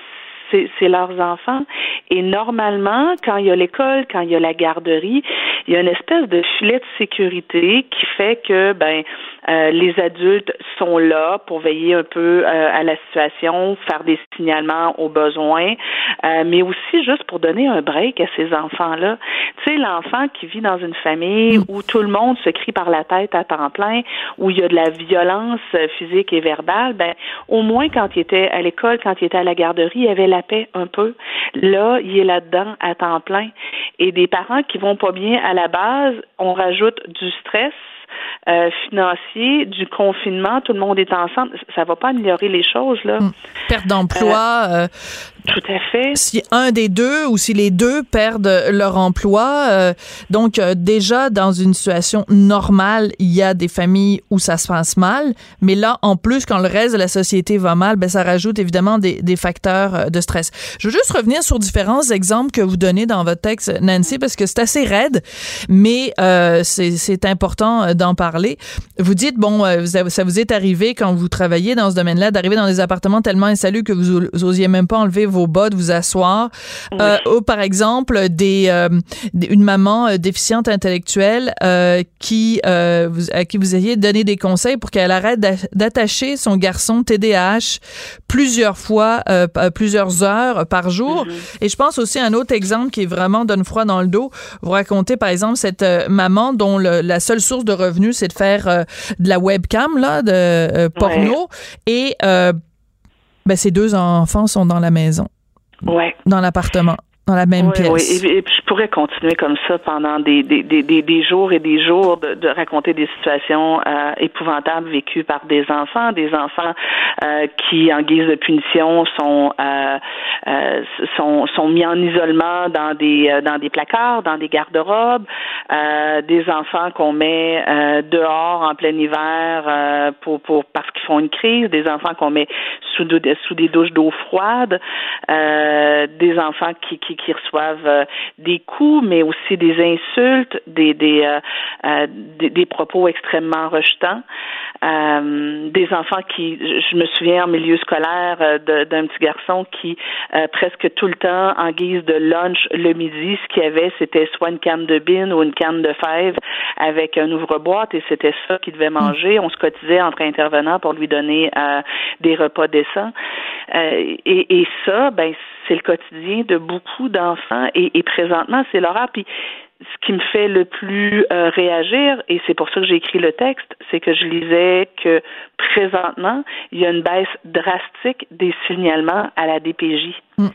c'est leurs enfants. Et normalement, quand il y a l'école, quand il y a la garderie, il y a une espèce de filet de sécurité qui fait que ben euh, les adultes sont là pour veiller un peu euh, à la situation, faire des signalements aux besoins, euh, mais aussi juste pour donner un break à ces enfants-là. Tu sais, l'enfant qui vit dans une famille où tout le monde se crie par la tête à temps plein, où il y a de la violence physique et verbale, ben au moins quand il était à l'école, quand il était à la garderie, il avait la paix un peu. Là, il est là-dedans à temps plein. Et des parents qui vont pas bien à la base, on rajoute du stress euh, financier, du confinement, tout le monde est ensemble, ça va pas améliorer les choses là. Hmm. Perte d'emploi, euh, Tout à fait. Si un des deux ou si les deux perdent leur emploi, euh, donc euh, déjà dans une situation normale, il y a des familles où ça se passe mal, mais là en plus quand le reste de la société va mal, ben ça rajoute évidemment des, des facteurs euh, de stress. Je veux juste revenir sur différents exemples que vous donnez dans votre texte, Nancy, parce que c'est assez raide, mais euh, c'est important d'en parler. Vous dites bon, ça vous est arrivé quand vous travaillez dans ce domaine-là d'arriver dans des appartements tellement insalubres que vous, vous osiez même pas enlever vos bas, de vous asseoir. Euh, ou par exemple, des, euh, une maman euh, déficiente intellectuelle qui, vous, à qui vous ayez donné des conseils pour qu'elle arrête d'attacher son garçon TDAH plusieurs fois, plusieurs heures par jour. Mm-hmm. Et je pense aussi à un autre exemple qui est vraiment donne froid dans le dos. Vous racontez par exemple cette maman dont la seule source de revenus c'est de faire de la webcam là, de porno et ben, ses deux enfants sont dans la maison. Ouais. Dans l'appartement dans la même pièce. Oui, et, et, je pourrais continuer comme ça pendant des, des, des, des jours et des jours de, de raconter des situations euh, épouvantables vécues par des enfants, des enfants euh, qui, en guise de punition, sont, euh, euh sont, sont mis en isolement dans des, euh, dans des placards, dans des garde-robes, des enfants qu'on met dehors en plein hiver pour, pour, parce qu'ils font une crise, des enfants qu'on met sous, sous des douches d'eau froide, des enfants qui, qui qui, reçoivent euh, des coups, mais aussi des insultes, des des, euh, euh, des, propos extrêmement rejetants, des enfants qui, je me souviens en milieu scolaire d'un petit garçon qui presque tout le temps, en guise de lunch le midi, ce qu'il y avait, c'était soit une canne de bine ou une canne de fèves avec un ouvre-boîte et c'était ça qu'il devait manger. On se cotisait entre intervenants pour lui donner des repas décents. et, et ça, ben c'est le quotidien de beaucoup d'enfants et, présentement, c'est l'horreur. Puis ce qui me fait le plus euh, réagir, et c'est pour ça que j'ai écrit le texte, c'est que je lisais que présentement, il y a une baisse drastique des signalements à la DPJ. Mm.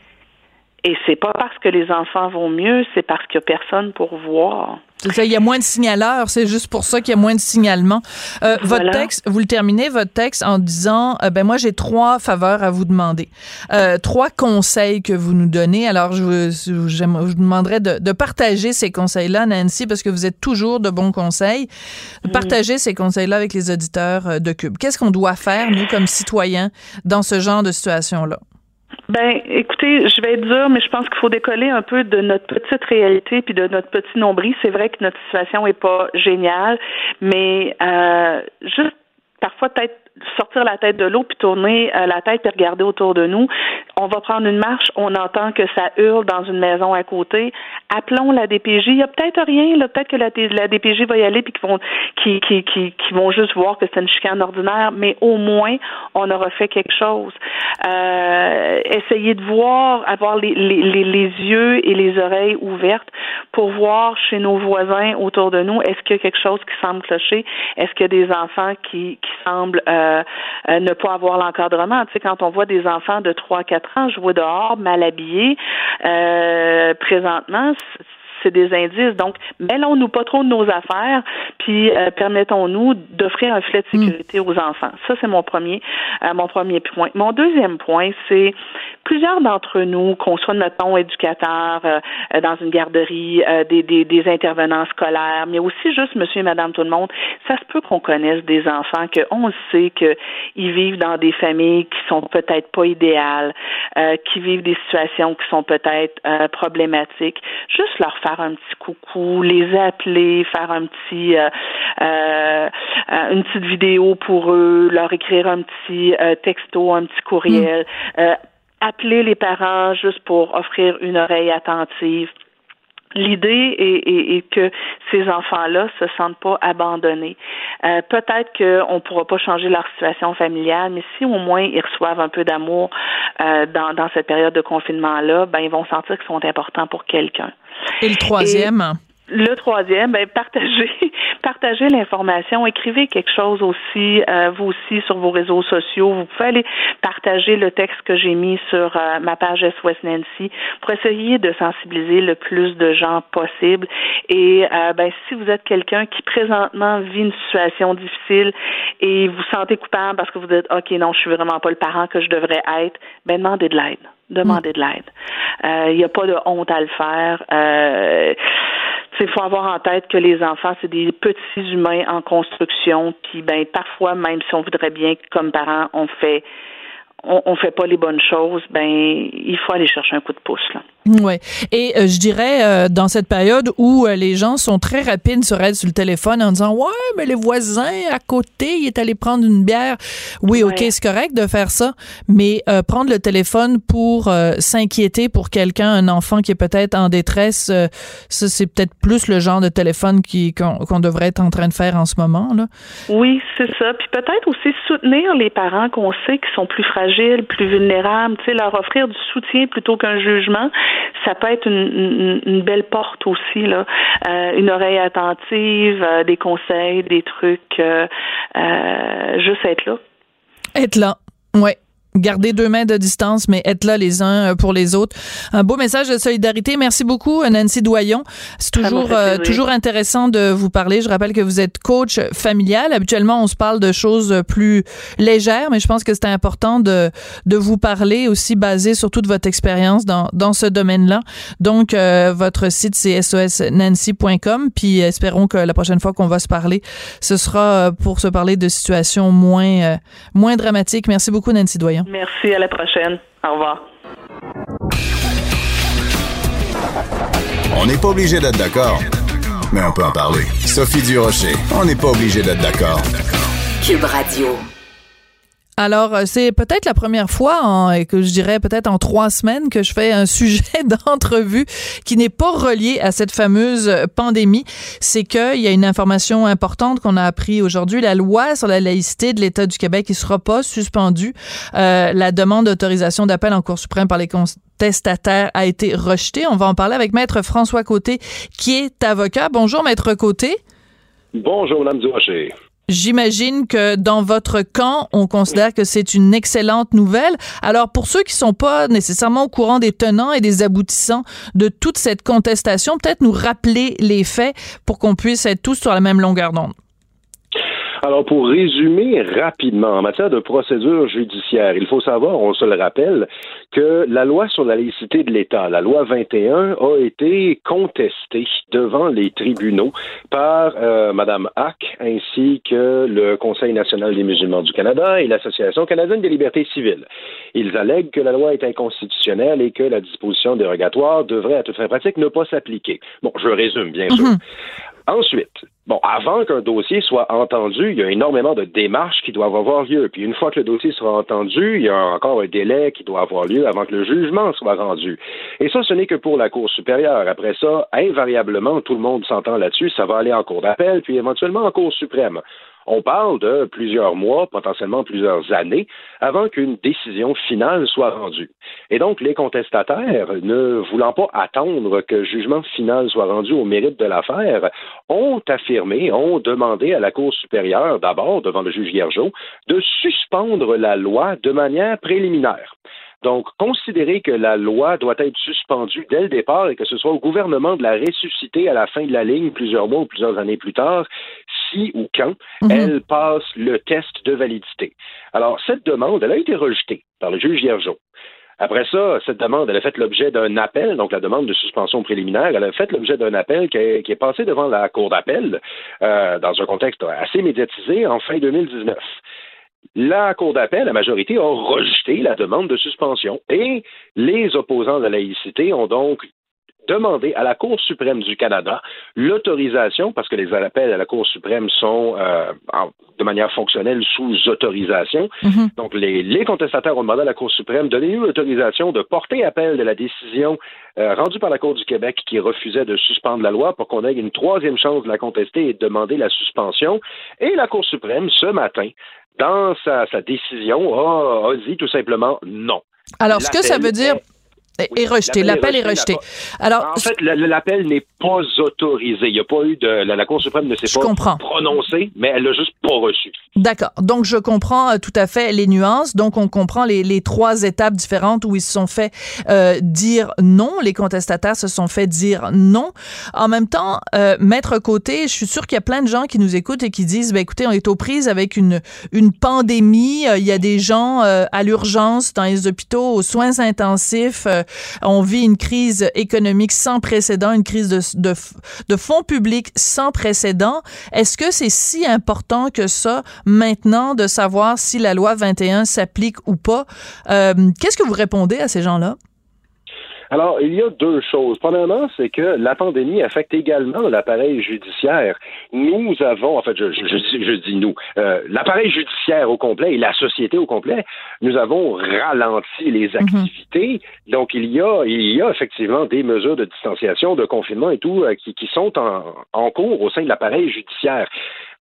Et c'est pas parce que les enfants vont mieux, c'est parce qu'il n'y a personne pour voir. Il y a moins de signaleurs, c'est juste pour ça qu'il y a moins de signalements. Euh, Votre texte, vous le terminez, votre texte, en disant, euh, ben moi j'ai trois faveurs à vous demander, euh, trois conseils que vous nous donnez. Alors je vous, je vous demanderais de, de, partager ces conseils-là, Nancy, parce que vous êtes toujours de bons conseils. Mm. partager ces conseils-là avec les auditeurs euh, de Cube. Qu'est-ce qu'on doit faire, nous, comme citoyens, dans ce genre de situation-là? Ben, écoutez, je vais être dur, mais je pense qu'il faut décoller un peu de notre petite réalité puis de notre petit nombril. C'est vrai que notre situation est pas géniale, mais euh, juste parfois peut-être sortir la tête de l'eau puis tourner euh, la tête et regarder autour de nous. On va prendre une marche, on entend que ça hurle dans une maison à côté. Appelons la DPJ. Il y a peut-être rien, là, peut-être que la, la, DPJ va y aller puis qu'ils vont qui, qui, qui, vont juste voir que c'est une chicane ordinaire, mais au moins on aura fait quelque chose. Euh, essayer de voir, avoir les, les, les, yeux et les oreilles ouvertes pour voir chez nos voisins autour de nous, est-ce qu'il y a quelque chose qui semble clocher? Est-ce qu'il y a des enfants qui, qui semblent euh, euh, ne pas avoir l'encadrement? Tu sais, quand on voit des enfants de 3 4 ans jouer dehors, mal habillés, euh, présentement, c'est des indices. Donc, mêlons-nous pas trop de nos affaires, puis euh, permettons-nous d'offrir un filet de mm. sécurité aux enfants. Ça, c'est mon premier, euh, mon premier point. Mon deuxième point, c'est plusieurs d'entre nous, qu'on soit, mettons, éducateurs euh, dans une garderie, des, des, des, intervenants scolaires, mais aussi juste monsieur et madame tout le monde, ça se peut qu'on connaisse des enfants qu'on sait qu'ils vivent dans des familles qui sont peut-être pas idéales, qui vivent des situations qui sont peut-être problématiques. Juste leur faire faire un petit coucou, les appeler, faire un petit euh, euh, euh, une petite vidéo pour eux, leur écrire un petit texto, un petit courriel, mm. appeler les parents juste pour offrir une oreille attentive. L'idée est, que ces enfants-là se sentent pas abandonnés. Peut-être qu'on ne pourra pas changer leur situation familiale, mais si au moins ils reçoivent un peu d'amour dans, dans cette période de confinement-là, ben ils vont sentir qu'ils sont importants pour quelqu'un. Et le troisième? Le troisième, ben, partagez, <laughs> partagez l'information, écrivez quelque chose aussi, euh, vous aussi sur vos réseaux sociaux. Vous pouvez aller partager le texte que j'ai mis sur euh, ma page SOS Nancy pour essayer de sensibiliser le plus de gens possible. Et euh, ben, si vous êtes quelqu'un qui présentement vit une situation difficile et vous sentez coupable parce que vous dites OK, non, je suis vraiment pas le parent que je devrais être, ben demandez de l'aide demandez de l'aide. Il n'y a pas de honte à le faire. Il faut avoir en tête que les enfants, c'est des petits humains en construction, puis ben parfois, même si on voudrait bien, comme parents, on fait on, on fait pas les bonnes choses, ben il faut aller chercher un coup de pouce là. Oui. Et euh, je dirais, euh, dans cette période où euh, les gens sont très rapides sur être sur le téléphone en disant Ouais, mais les voisins à côté, il est allé prendre une bière. Oui, OK, c'est correct de faire ça, mais prendre le téléphone pour s'inquiéter pour quelqu'un, un enfant qui est peut-être en détresse, ça, c'est peut-être plus le genre de téléphone qu'on, devrait être en train de faire en ce moment. Là. Oui, c'est ça. Puis peut-être aussi soutenir les parents qu'on sait qui sont plus fragiles, plus vulnérables, leur offrir du soutien plutôt qu'un jugement ça peut être une, belle porte aussi, là. Euh, une oreille attentive, euh, des conseils, des trucs, euh, juste être là. Être là, ouais garder deux mains de distance, mais être là les uns euh, pour les autres. Un beau message de solidarité. Merci beaucoup, Nancy Doyon. C'est toujours euh, toujours intéressant de vous parler. Je rappelle que vous êtes coach familial. Habituellement, on se parle de choses plus légères, mais je pense que c'est important de de vous parler aussi basé sur toute votre expérience dans dans ce domaine-là. Donc, euh, votre site c'est sosnancy.com. Puis espérons que la prochaine fois qu'on va se parler, ce sera pour se parler de situations moins moins dramatiques. Merci beaucoup, Nancy Doyon. Merci, à la prochaine. Au revoir. On n'est pas obligé d'être d'accord, mais on peut en parler. Sophie Durocher, on n'est pas obligé d'être d'accord. Cube Radio. Alors, euh, c'est peut-être la première fois, et que je dirais peut-être en trois semaines, que je fais un <laughs> sujet d'entrevue qui n'est pas relié à cette fameuse pandémie. C'est qu'il y a une information importante qu'on a appris aujourd'hui. La loi sur la laïcité de l'État du Québec ne sera pas suspendue. Euh, la demande d'autorisation d'appel en Cour suprême par les contestataires a été rejetée. On va en parler avec Maître François Côté, qui est avocat. Bonjour, Maître Côté. Bonjour, Mme Durocher. J'imagine que dans votre camp, on considère que c'est une excellente nouvelle. Alors, pour ceux qui sont pas nécessairement au courant des tenants et des aboutissants de toute cette contestation, peut-être nous rappeler les faits pour qu'on puisse être tous sur la même longueur d'onde. Alors, pour résumer rapidement, en matière de procédure judiciaire, il faut savoir, on se le rappelle, que la loi sur la laïcité de l'État, la loi 21, a été contestée devant les tribunaux par euh, Mme Hack ainsi que le Conseil national des musulmans du Canada et l'Association canadienne des libertés civiles. Ils allèguent que la loi est inconstitutionnelle et que la disposition dérogatoire devrait, à toute fin pratique, ne pas s'appliquer. Bon, je résume, bien sûr. Ensuite, bon, avant qu'un dossier soit entendu, il y a énormément de démarches qui doivent avoir lieu. Puis une fois que le dossier sera entendu, il y a encore un délai qui doit avoir lieu avant que le jugement soit rendu. Et ça, ce n'est que pour la Cour supérieure. Après ça, invariablement, tout le monde s'entend là-dessus, ça va aller en Cour d'appel, puis éventuellement en Cour suprême. On parle de plusieurs mois, potentiellement plusieurs années, avant qu'une décision finale soit rendue. Et donc, les contestataires, ne voulant pas attendre que le jugement final soit rendu au mérite de l'affaire, ont affirmé, ont demandé à la Cour supérieure, d'abord devant le juge Guergeau, de suspendre la loi de manière préliminaire. Donc, considérer que la loi doit être suspendue dès le départ et que ce soit au gouvernement de la ressusciter à la fin de la ligne, plusieurs mois ou plusieurs années plus tard, si ou quand mhm. elle passe le test de validité. Alors, cette demande, elle a été rejetée par le juge Hiergeau. Après ça, cette demande, elle a fait l'objet d'un appel, donc la demande de suspension préliminaire, elle a fait l'objet d'un appel qui est, qui est, passé devant la Cour d'appel euh, dans un contexte assez médiatisé en fin 2019. La Cour d'appel, la majorité, a rejeté la demande de suspension et les opposants de la laïcité ont donc demandé à la Cour suprême du Canada l'autorisation, parce que les appels à la Cour suprême sont euh, de manière fonctionnelle sous autorisation. Mhm. Donc, les, contestataires ont demandé à la Cour suprême de donner l'autorisation de porter appel de la décision euh, rendue par la Cour du Québec qui refusait de suspendre la loi pour qu'on ait une troisième chance de la contester et de demander la suspension. Et la Cour suprême, ce matin, dans sa, décision, a, dit tout simplement non. Alors, ce que ça veut dire... Est, rejeté. L'appel est rejeté. Alors, en fait, l'appel n'est pas autorisé. Il n'y a pas eu de. La, la Cour suprême ne s'est pas prononcée, mais elle l'a juste pas reçu. D'accord. Donc, je comprends euh, tout à fait les nuances. Donc, on comprend les, les trois étapes différentes où ils se sont fait euh, dire non. Les contestataires se sont fait dire non. En même temps, euh, mettre côté, je suis sûr qu'il y a plein de gens qui nous écoutent et qui disent, ben, écoutez, on est aux prises avec une, une pandémie. Euh, il y a des gens à l'urgence dans les hôpitaux, aux soins intensifs. On vit une crise économique sans précédent, une crise de, fonds publics sans précédent. Est-ce que c'est si important que ça maintenant de savoir si la loi 21 s'applique ou pas? Euh, qu'est-ce que vous répondez à ces gens-là? Alors, il y a deux choses. Premièrement, c'est que la pandémie affecte également l'appareil judiciaire. Nous avons, en fait, je, je, dis nous, euh, l'appareil judiciaire au complet et la société au complet, nous avons ralenti les mhm. activités. Donc, il y a, il y a effectivement des mesures de distanciation, de confinement et tout euh, qui, qui sont en, en cours au sein de l'appareil judiciaire.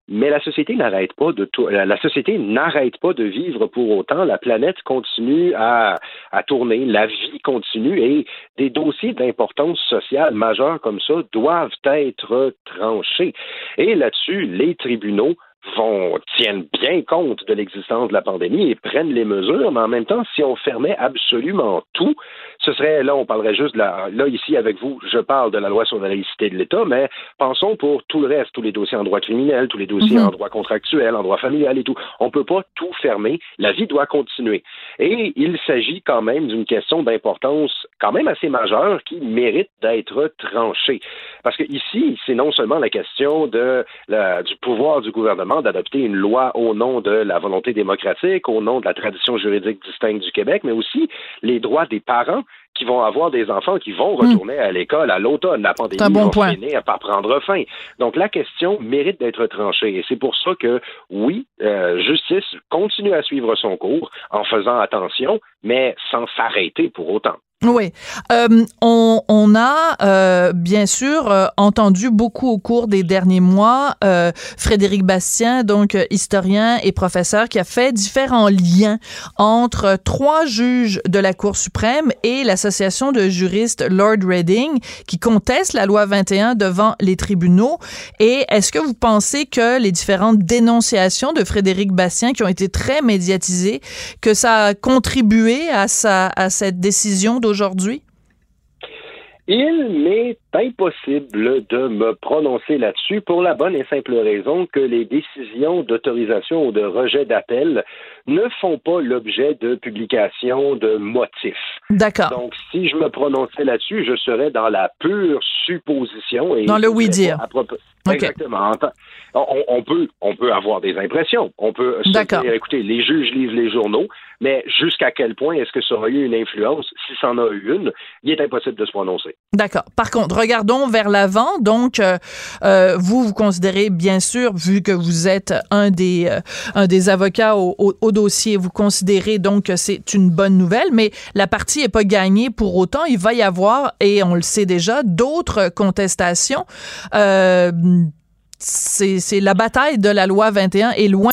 Mais la société n'arrête pas de la société n'arrête pas de vivre pour autant. La planète continue à, à tourner, la vie continue et des dossiers d'importance sociale majeure comme ça doivent être tranchés. Et là-dessus, les tribunaux vont tiennent bien compte de l'existence de la pandémie et prennent les mesures, mais en même temps, si on fermait absolument tout, ce serait là, on parlerait juste de la, là ici avec vous, je parle de la loi sur la laïcité de l'État, mais pensons pour tout le reste, tous les dossiers en droit criminel, tous les dossiers mhm. en droit contractuel, en droit familial et tout. On peut pas tout fermer. La vie doit continuer. Et il s'agit quand même d'une question d'importance quand même assez majeure qui mérite d'être tranchée. Parce que ici, c'est non seulement la question de la, du pouvoir du gouvernement d'adopter une loi au nom de la volonté démocratique, au nom de la tradition juridique distincte du Québec, mais aussi les droits des parents qui vont avoir des enfants qui vont hmm. retourner à l'école à l'automne. La pandémie bon va finir par prendre fin. Donc la question mérite d'être tranchée et c'est pour ça que oui, euh, justice continue à suivre son cours en faisant attention, mais sans s'arrêter pour autant. Oui, euh, on, a euh, bien sûr euh, entendu beaucoup au cours des derniers mois Frédéric Bastien, donc historien et professeur, qui a fait différents liens entre trois juges de la Cour suprême et l'association de juristes Lord Reading, qui contestent la loi 21 devant les tribunaux. Et est-ce que vous pensez que les différentes dénonciations de Frédéric Bastien, qui ont été très médiatisées, que ça a contribué à sa à cette décision aujourd'hui? Il m'est impossible de me prononcer là-dessus pour la bonne et simple raison que les décisions d'autorisation ou de rejet d'appel ne font pas l'objet de publication de motifs. D'accord. Donc, si je me prononçais là-dessus, je serais dans la pure supposition. Et dans le oui-dire. Exactement. On, peut, on peut avoir des impressions. On peut se dire, écoutez, les juges lisent les journaux, mais jusqu'à quel point est-ce que ça aura eu une influence? Si ça en a eu une, il est impossible de se prononcer. D'accord. Par contre, regardons vers l'avant. Donc, euh, euh, vous, vous considérez, bien sûr, vu que vous êtes un des, euh, avocats au, dossier, vous considérez donc que c'est une bonne nouvelle, mais la partie n'est pas gagnée pour autant. Il va y avoir, et on le sait déjà, d'autres contestations. C'est la bataille de la loi 21 est loin.